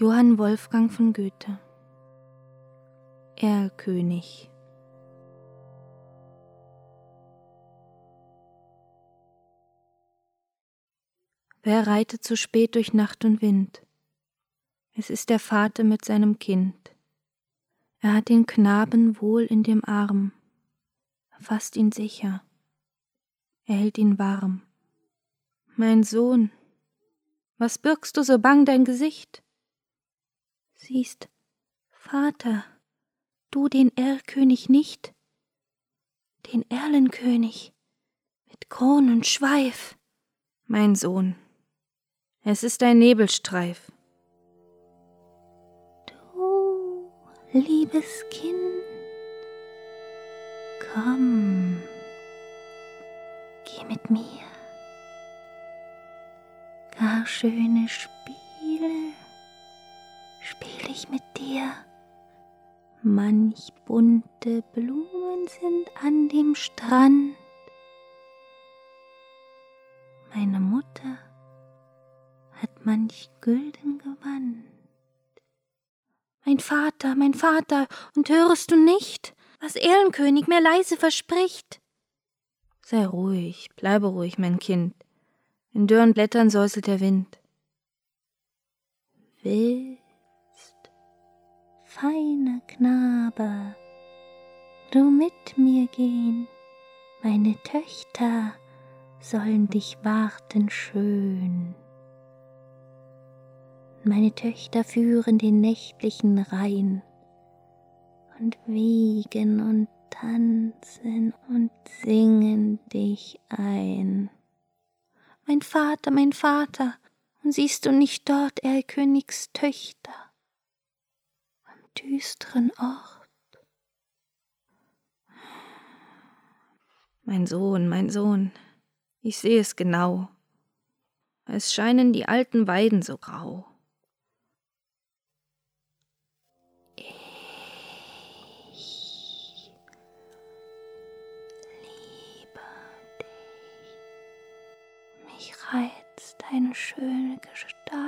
Johann Wolfgang von Goethe Erlkönig Wer reitet so spät durch Nacht und Wind? Es ist der Vater mit seinem Kind. Er hat den Knaben wohl in dem Arm, fasst ihn sicher, er hält ihn warm. Mein Sohn, was birgst du so bang dein Gesicht? Siehst, Vater, du den Erlkönig nicht, den Erlenkönig mit Kron und Schweif. Mein Sohn, es ist ein Nebelstreif. Du, liebes Kind, komm, geh mit mir. Gar schöne spiel ich mit dir. Manch bunte Blumen sind an dem Strand. Meine Mutter hat manch gülden Gewand. Mein Vater, mein Vater, und hörest du nicht, was Erlenkönig mir leise verspricht? Sei ruhig, bleibe ruhig, mein Kind. In dürren Blättern säuselt der Wind. Willst, feiner Knabe, du mit mir gehen, meine Töchter sollen dich warten schön. Meine Töchter führen den nächtlichen Rhein und wiegen und tanzen und singen dich ein. Mein Vater, mein Vater, und siehst du nicht dort Erlkönigs Töchter? am düsteren Ort? Mein Sohn, mein Sohn, ich sehe es genau. Es scheinen die alten Weiden so grau. reizt deine schöne Gestalt.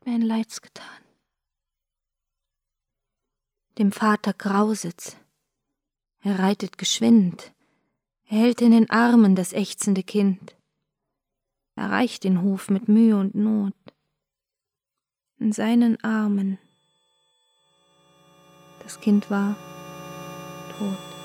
hat mir ein Leids getan. Dem Vater grausit's, er reitet geschwind, er hält in den Armen das ächzende Kind, erreicht den Hof mit Mühe und Not. In seinen Armen, das Kind war tot.